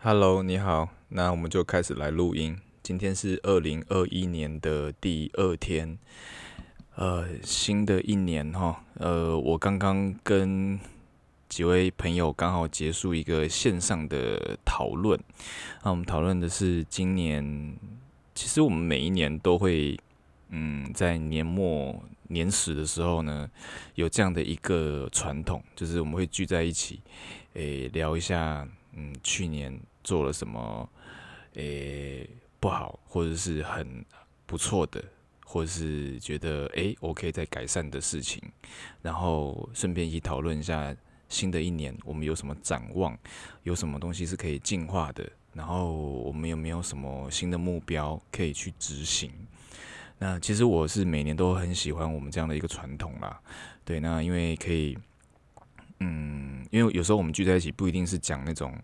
Hello，你好，那我们就开始来录音。今天是二零二一年的第二天，呃，新的一年哈，呃，我刚刚跟几位朋友刚好结束一个线上的讨论，那我们讨论的是今年，其实我们每一年都会，嗯，在年末年始的时候呢，有这样的一个传统，就是我们会聚在一起，诶，聊一下，嗯，去年做了什么，诶。不好，或者是很不错的，或者是觉得诶，我可以再改善的事情，然后顺便一起讨论一下新的一年我们有什么展望，有什么东西是可以进化的，然后我们有没有什么新的目标可以去执行？那其实我是每年都很喜欢我们这样的一个传统啦，对，那因为可以，嗯，因为有时候我们聚在一起不一定是讲那种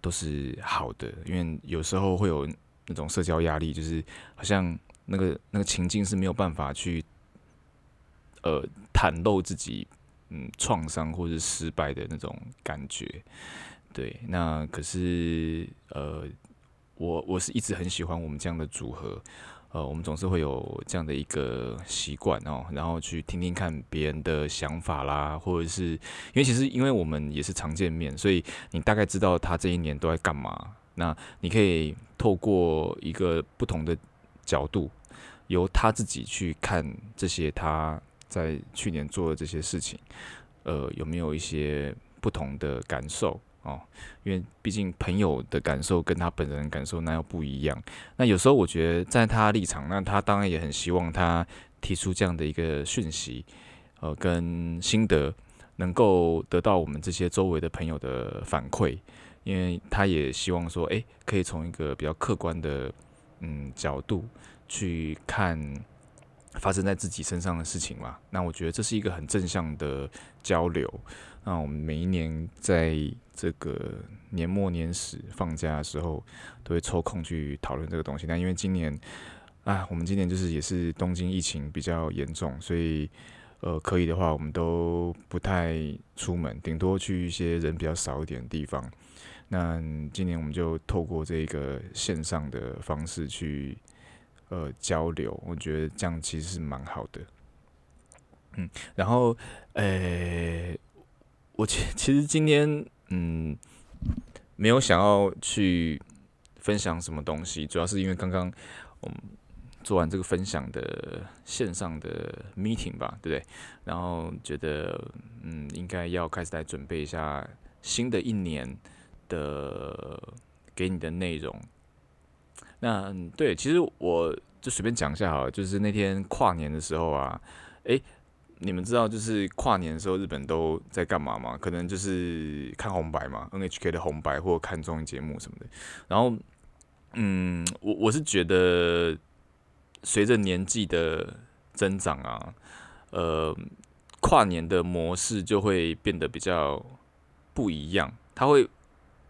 都是好的，因为有时候会有。那种社交压力，就是好像那个那个情境是没有办法去，呃，袒露自己嗯创伤或者失败的那种感觉。对，那可是呃，我我是一直很喜欢我们这样的组合，呃，我们总是会有这样的一个习惯哦，然后去听听看别人的想法啦，或者是因为其实因为我们也是常见面，所以你大概知道他这一年都在干嘛。那你可以透过一个不同的角度，由他自己去看这些他在去年做的这些事情，呃，有没有一些不同的感受哦？因为毕竟朋友的感受跟他本人的感受那又不一样。那有时候我觉得在他立场，那他当然也很希望他提出这样的一个讯息，呃，跟心得能够得到我们这些周围的朋友的反馈。因为他也希望说，诶，可以从一个比较客观的嗯角度去看发生在自己身上的事情嘛。那我觉得这是一个很正向的交流。那我们每一年在这个年末年始放假的时候，都会抽空去讨论这个东西。那因为今年啊，我们今年就是也是东京疫情比较严重，所以呃，可以的话，我们都不太出门，顶多去一些人比较少一点的地方。那今年我们就透过这个线上的方式去呃交流，我觉得这样其实是蛮好的。嗯，然后呃、我其其实今天嗯没有想要去分享什么东西，主要是因为刚刚我们做完这个分享的线上的 meeting 吧，对不对？然后觉得嗯应该要开始来准备一下新的一年。的给你的内容，那对，其实我就随便讲一下好了，就是那天跨年的时候啊，诶，你们知道就是跨年的时候日本都在干嘛吗？可能就是看红白嘛，NHK 的红白或看综艺节目什么的。然后，嗯，我我是觉得随着年纪的增长啊，呃，跨年的模式就会变得比较不一样，它会。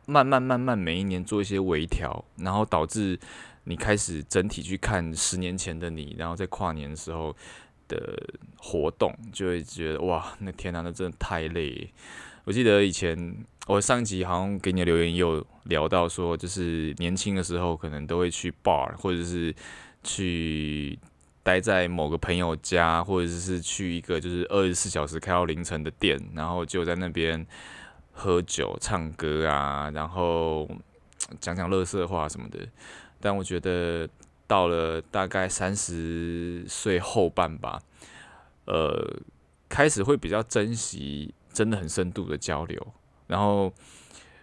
慢慢慢慢，每一年做一些微调，然后导致你开始整体去看十年前的你，然后在跨年的时候的活动，就会觉得哇，那天呐，那真的太累。我记得以前我上一集好像给你的留言有聊到说，就是年轻的时候可能都会去 bar，或者是去待在某个朋友家，或者是去一个就是二十四小时开到凌晨的店，然后就在那边。喝酒、唱歌啊，然后讲讲乐色话什么的。但我觉得到了大概三十岁后半吧，呃，开始会比较珍惜真的很深度的交流。然后，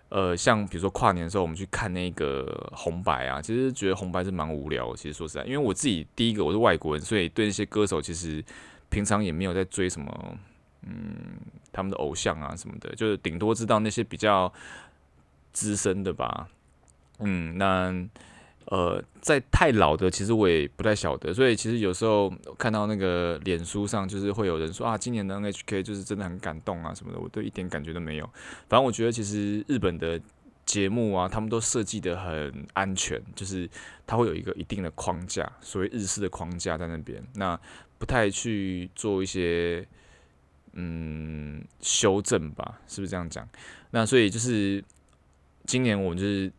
呃，像比如说跨年的时候，我们去看那个红白啊，其实觉得红白是蛮无聊。其实说实在，因为我自己第一个我是外国人，所以对那些歌手其实平常也没有在追什么。嗯，他们的偶像啊什么的，就是顶多知道那些比较资深的吧。嗯，那呃，在太老的，其实我也不太晓得。所以其实有时候看到那个脸书上，就是会有人说啊，今年的 NHK 就是真的很感动啊什么的，我都一点感觉都没有。反正我觉得其实日本的节目啊，他们都设计得很安全，就是它会有一个一定的框架，所谓日式的框架在那边，那不太去做一些。嗯，修正吧，是不是这样讲？那所以就是今年我们就是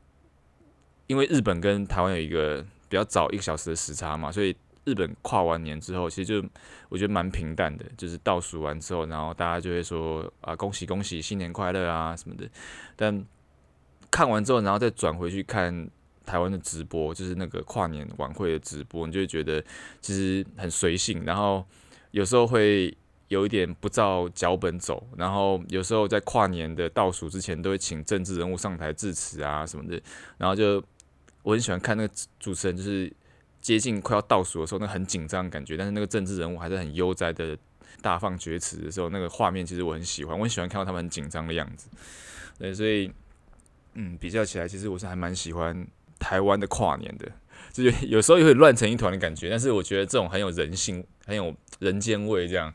因为日本跟台湾有一个比较早一个小时的时差嘛，所以日本跨完年之后，其实就我觉得蛮平淡的，就是倒数完之后，然后大家就会说啊恭喜恭喜新年快乐啊什么的。但看完之后，然后再转回去看台湾的直播，就是那个跨年晚会的直播，你就会觉得其实很随性，然后有时候会。有一点不照脚本走，然后有时候在跨年的倒数之前，都会请政治人物上台致辞啊什么的，然后就我很喜欢看那个主持人，就是接近快要倒数的时候，那很紧张的感觉，但是那个政治人物还是很悠哉的大放厥词的时候，那个画面其实我很喜欢，我很喜欢看到他们很紧张的样子。对，所以嗯，比较起来，其实我是还蛮喜欢台湾的跨年的，就有时候也会乱成一团的感觉，但是我觉得这种很有人性，很有人间味，这样。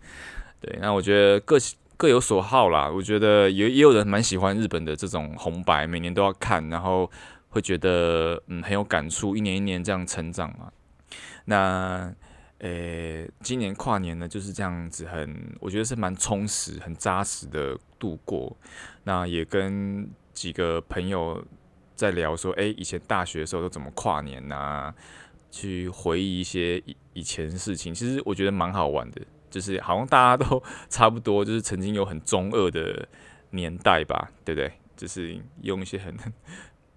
对，那我觉得各各有所好啦。我觉得也也有人蛮喜欢日本的这种红白，每年都要看，然后会觉得嗯很有感触，一年一年这样成长嘛。那呃，今年跨年呢就是这样子很，我觉得是蛮充实、很扎实的度过。那也跟几个朋友在聊说，哎，以前大学的时候都怎么跨年啊？去回忆一些以以前事情，其实我觉得蛮好玩的。就是好像大家都 差不多，就是曾经有很中二的年代吧，对不对？就是用一些很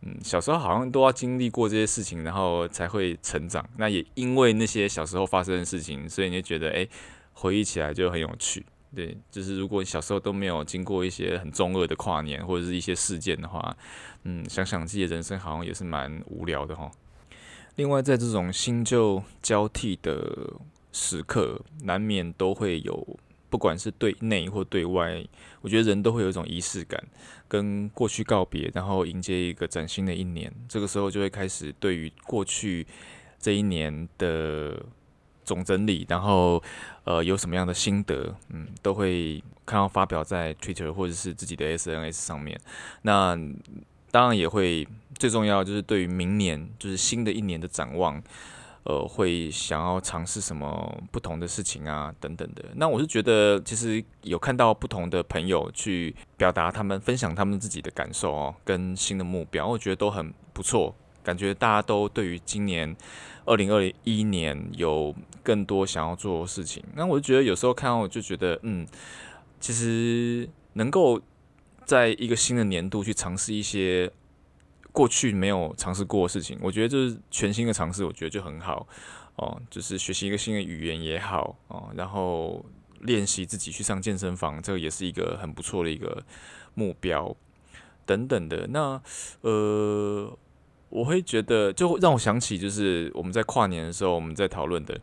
嗯，小时候好像都要经历过这些事情，然后才会成长。那也因为那些小时候发生的事情，所以你就觉得哎，回忆起来就很有趣。对，就是如果小时候都没有经过一些很中二的跨年或者是一些事件的话，嗯，想想自己的人生好像也是蛮无聊的哈。另外，在这种新旧交替的时刻难免都会有，不管是对内或对外，我觉得人都会有一种仪式感，跟过去告别，然后迎接一个崭新的一年。这个时候就会开始对于过去这一年的总整理，然后呃有什么样的心得，嗯，都会看到发表在 Twitter 或者是自己的 SNS 上面。那当然也会最重要就是对于明年，就是新的一年的展望。呃，会想要尝试什么不同的事情啊，等等的。那我是觉得，其实有看到不同的朋友去表达他们分享他们自己的感受哦，跟新的目标，我觉得都很不错。感觉大家都对于今年二零二一年有更多想要做的事情。那我就觉得有时候看到，我就觉得，嗯，其实能够在一个新的年度去尝试一些。过去没有尝试过的事情，我觉得就是全新的尝试，我觉得就很好哦。就是学习一个新的语言也好哦，然后练习自己去上健身房，这个也是一个很不错的一个目标等等的。那呃，我会觉得就让我想起，就是我们在跨年的时候我们在讨论的。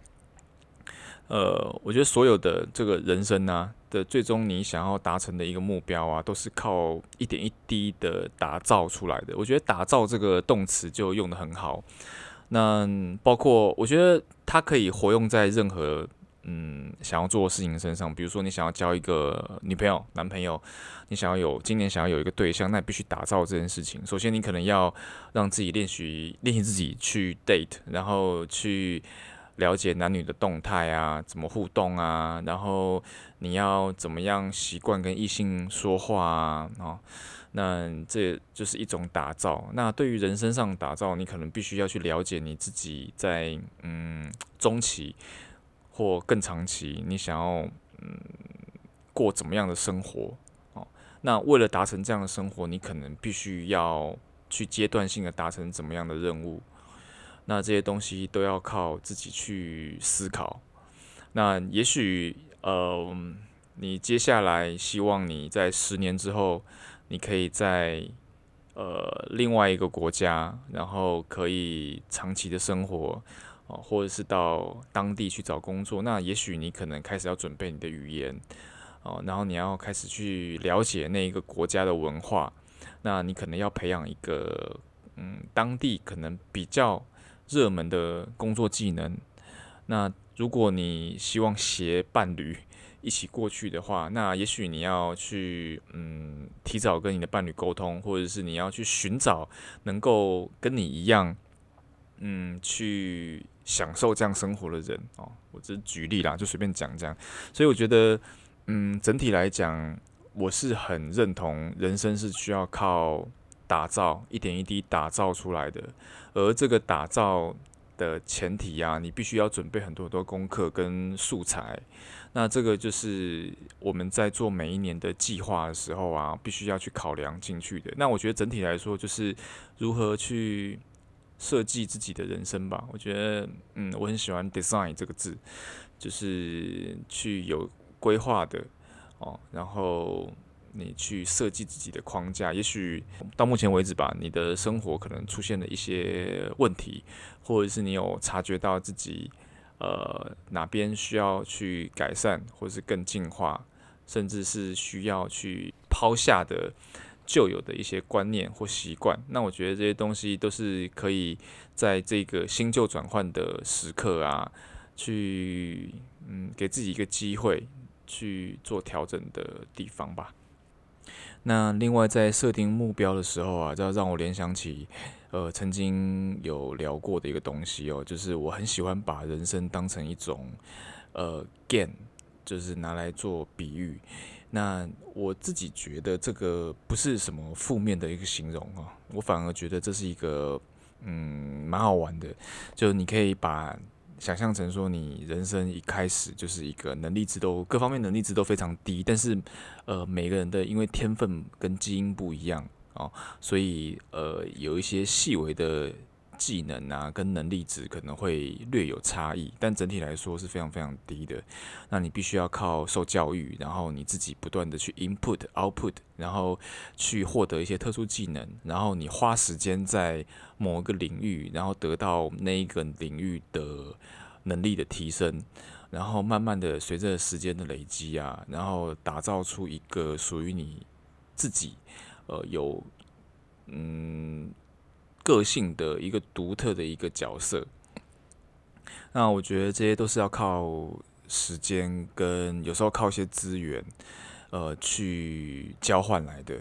呃，我觉得所有的这个人生呢、啊、的最终，你想要达成的一个目标啊，都是靠一点一滴的打造出来的。我觉得“打造”这个动词就用得很好。那包括我觉得它可以活用在任何嗯想要做的事情身上。比如说，你想要交一个女朋友、男朋友，你想要有今年想要有一个对象，那必须打造这件事情。首先，你可能要让自己练习练习自己去 date，然后去。了解男女的动态啊，怎么互动啊？然后你要怎么样习惯跟异性说话啊？哦，那这就是一种打造。那对于人生上打造，你可能必须要去了解你自己在嗯中期或更长期，你想要嗯过怎么样的生活哦？那为了达成这样的生活，你可能必须要去阶段性的达成怎么样的任务？那这些东西都要靠自己去思考。那也许，呃，你接下来希望你在十年之后，你可以在呃另外一个国家，然后可以长期的生活，哦，或者是到当地去找工作。那也许你可能开始要准备你的语言，哦，然后你要开始去了解那一个国家的文化。那你可能要培养一个，嗯，当地可能比较。热门的工作技能。那如果你希望携伴侣一起过去的话，那也许你要去嗯提早跟你的伴侣沟通，或者是你要去寻找能够跟你一样嗯去享受这样生活的人哦。我只是举例啦，就随便讲讲。所以我觉得嗯整体来讲，我是很认同人生是需要靠打造，一点一滴打造出来的。而这个打造的前提啊，你必须要准备很多很多功课跟素材。那这个就是我们在做每一年的计划的时候啊，必须要去考量进去的。那我觉得整体来说，就是如何去设计自己的人生吧。我觉得，嗯，我很喜欢 “design” 这个字，就是去有规划的哦，然后你去设计自己的框架。也许到目前为止吧，你的生活可能出现了一些问题，或者是你有察觉到自己。呃，哪边需要去改善，或是更进化，甚至是需要去抛下的旧有的一些观念或习惯，那我觉得这些东西都是可以在这个新旧转换的时刻啊，去嗯给自己一个机会去做调整的地方吧。那另外在设定目标的时候啊，就要让我联想起。呃，曾经有聊过的一个东西哦，就是我很喜欢把人生当成一种呃 game，就是拿来做比喻。那我自己觉得这个不是什么负面的一个形容啊，我反而觉得这是一个嗯蛮好玩的，就你可以把想象成说，你人生一开始就是一个能力值都各方面能力值都非常低，但是呃每个人的因为天分跟基因不一样。啊，所以呃，有一些细微的技能啊，跟能力值可能会略有差异，但整体来说是非常非常低的。那你必须要靠受教育，然后你自己不断的去 input output，然后去获得一些特殊技能，然后你花时间在某一个领域，然后得到那一个领域的能力的提升，然后慢慢的随着时间的累积啊，然后打造出一个属于你自己。呃，有嗯个性的一个独特的一个角色，那我觉得这些都是要靠时间跟有时候靠一些资源，呃，去交换来的。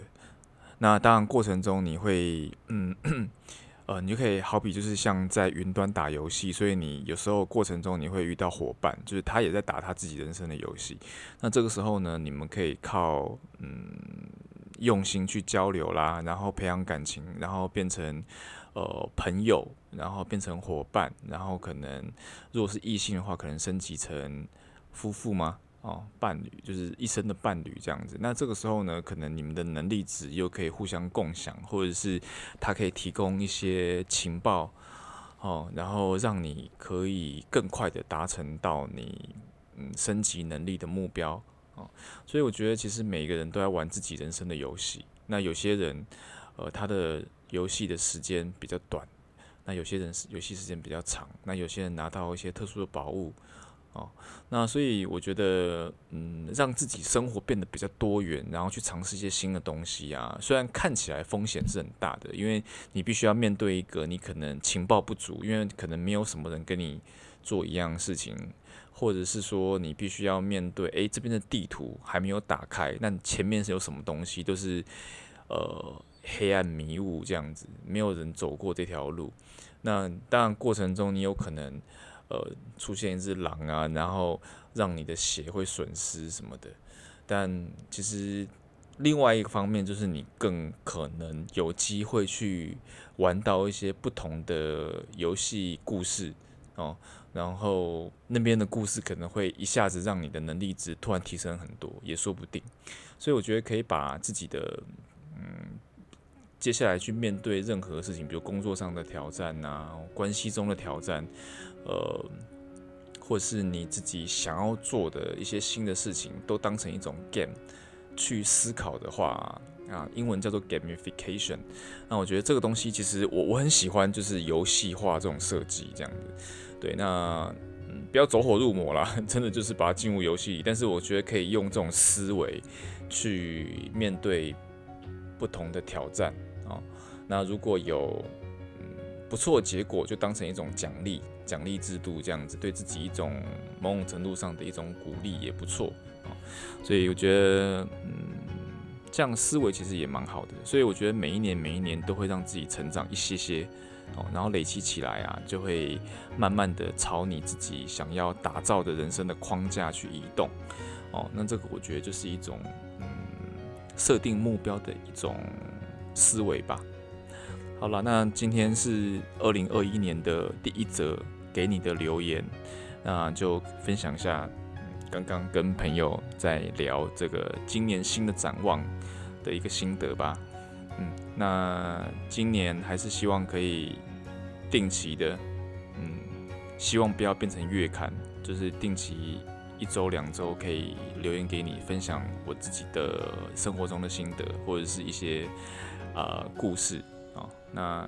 那当然过程中你会嗯 呃，你就可以好比就是像在云端打游戏，所以你有时候过程中你会遇到伙伴，就是他也在打他自己人生的游戏。那这个时候呢，你们可以靠嗯。用心去交流啦，然后培养感情，然后变成呃朋友，然后变成伙伴，然后可能如果是异性的话，可能升级成夫妇吗？哦，伴侣就是一生的伴侣这样子。那这个时候呢，可能你们的能力值又可以互相共享，或者是他可以提供一些情报，哦，然后让你可以更快的达成到你嗯升级能力的目标。哦所以我觉得，其实每一个人都要玩自己人生的游戏。那有些人，呃，他的游戏的时间比较短；那有些人是游戏时间比较长。那有些人拿到一些特殊的宝物，哦，那所以我觉得，嗯，让自己生活变得比较多元，然后去尝试一些新的东西啊。虽然看起来风险是很大的，因为你必须要面对一个你可能情报不足，因为可能没有什么人跟你做一样事情。或者是说，你必须要面对，诶，这边的地图还没有打开，那前面是有什么东西，都是呃黑暗迷雾这样子，没有人走过这条路。那当然过程中你有可能呃出现一只狼啊，然后让你的血会损失什么的。但其实另外一个方面就是你更可能有机会去玩到一些不同的游戏故事哦。然后那边的故事可能会一下子让你的能力值突然提升很多，也说不定。所以我觉得可以把自己的嗯，接下来去面对任何事情，比如工作上的挑战啊，关系中的挑战，呃，或是你自己想要做的一些新的事情，都当成一种 game 去思考的话。啊，英文叫做 gamification。那我觉得这个东西其实我我很喜欢，就是游戏化这种设计这样子。对，那嗯，不要走火入魔啦，真的就是把它进入游戏里。但是我觉得可以用这种思维去面对不同的挑战。那如果有嗯不错结果，就当成一种奖励，奖励制度这样子，对自己一种某种程度上的一种鼓励也不错啊。所以我觉得嗯。这样思维其实也蛮好的，所以我觉得每一年每一年都会让自己成长一些些哦，然后累积起来啊，就会慢慢的朝你自己想要打造的人生的框架去移动哦。那这个我觉得就是一种嗯设定目标的一种思维吧。好了，那今天是二零二一年的第一则给你的留言，那就分享一下刚刚跟朋友在聊这个今年新的展望的一个心得吧。嗯，那今年还是希望可以定期的，嗯，希望不要变成月刊，就是定期。一周两周可以留言给你，分享我自己的生活中的心得，或者是一些呃故事那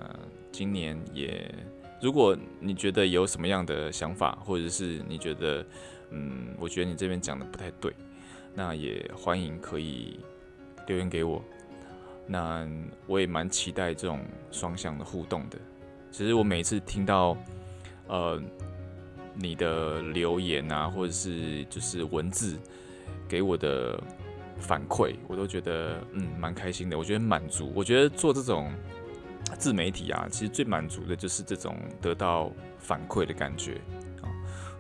今年也，如果你觉得有什么样的想法，或者是你觉得嗯，我觉得你这边讲的不太对，那也欢迎可以留言给我。那我也蛮期待这种双向的互动的。其实我每次听到呃。你的留言啊，或者是就是文字给我的反馈，我都觉得嗯蛮开心的。我觉得满足。我觉得做这种自媒体啊，其实最满足的就是这种得到反馈的感觉啊。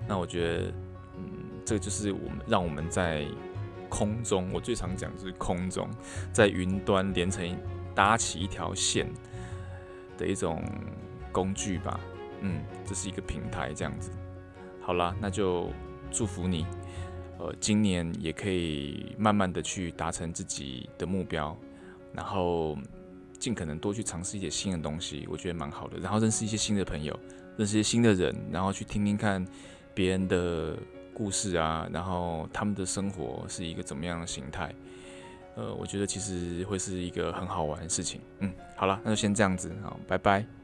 那我觉得嗯，这就是我们让我们在空中，我最常讲就是空中，在云端连成搭起一条线的一种工具吧。嗯，这是一个平台这样子。好啦，那就祝福你，呃，今年也可以慢慢的去达成自己的目标，然后尽可能多去尝试一些新的东西，我觉得蛮好的。然后认识一些新的朋友，认识一些新的人，然后去听听看别人的故事啊，然后他们的生活是一个怎么样的形态，呃，我觉得其实会是一个很好玩的事情。嗯，好了，那就先这样子，好，拜拜。